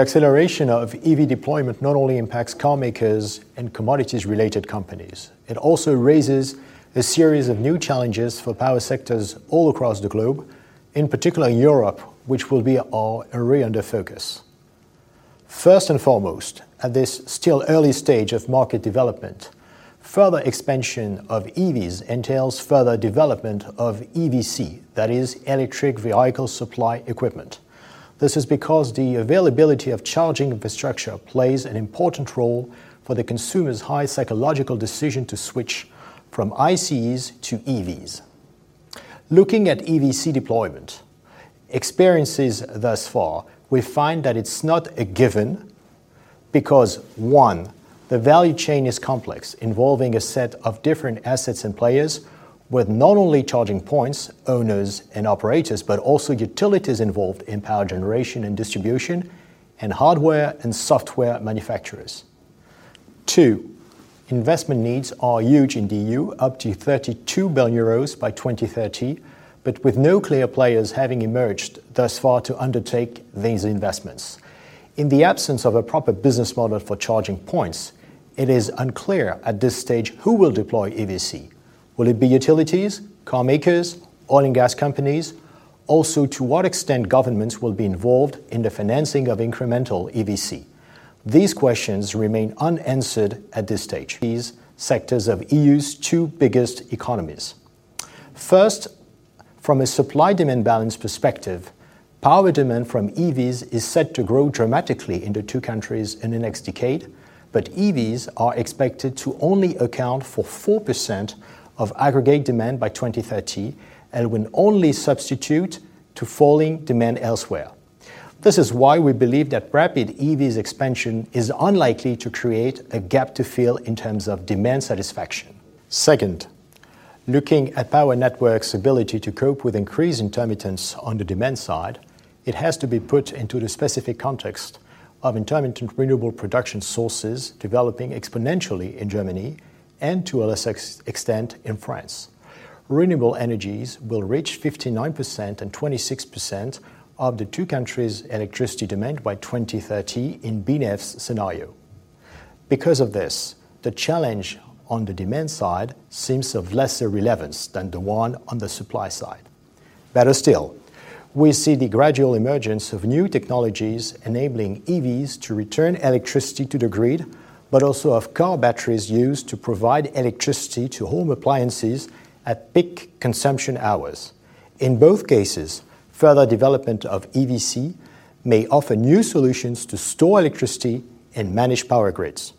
acceleration of EV deployment not only impacts car makers and commodities-related companies, it also raises a series of new challenges for power sectors all across the globe, in particular Europe, which will be our area under focus. First and foremost, at this still early stage of market development, further expansion of EVs entails further development of EVSE, that is, electric vehicle supply equipment. This is because the availability of charging infrastructure plays an important role for the consumer's high psychological decision to switch from ICEs to EVs. Looking at EVSE deployment, experiences thus far, we find that it's not a given because, one, the value chain is complex, involving a set of different assets and players with not only charging points, owners, and operators, but also utilities involved in power generation and distribution, and hardware and software manufacturers. Two, investment needs are huge in the EU, up to 32 billion euros by 2030, but with no clear players having emerged thus far to undertake these investments. In the absence of a proper business model for charging points, it is unclear at this stage who will deploy EVSE. Will it be utilities, car makers, oil and gas companies? Also, to what extent governments will be involved in the financing of incremental EVSE? These questions remain unanswered at this stage. These sectors of EU's two biggest economies. First, from a supply-demand balance perspective, power demand from EVs is set to grow dramatically in the two countries in the next decade, but EVs are expected to only account for 4% of aggregate demand by 2030 and will only substitute to falling demand elsewhere. This is why we believe that rapid EVs expansion is unlikely to create a gap to fill in terms of demand satisfaction. Second, looking at power networks' ability to cope with increased intermittence on the demand side, it has to be put into the specific context of intermittent renewable production sources developing exponentially in Germany and to a lesser extent in France. Renewable energies will reach 59% and 26% of the two countries' electricity demand by 2030 in BNEF's scenario. Because of this, the challenge on the demand side seems of lesser relevance than the one on the supply side. Better still, we see the gradual emergence of new technologies enabling EVs to return electricity to the grid, but also of car batteries used to provide electricity to home appliances at peak consumption hours. In both cases, further development of EVSE may offer new solutions to store electricity and manage power grids.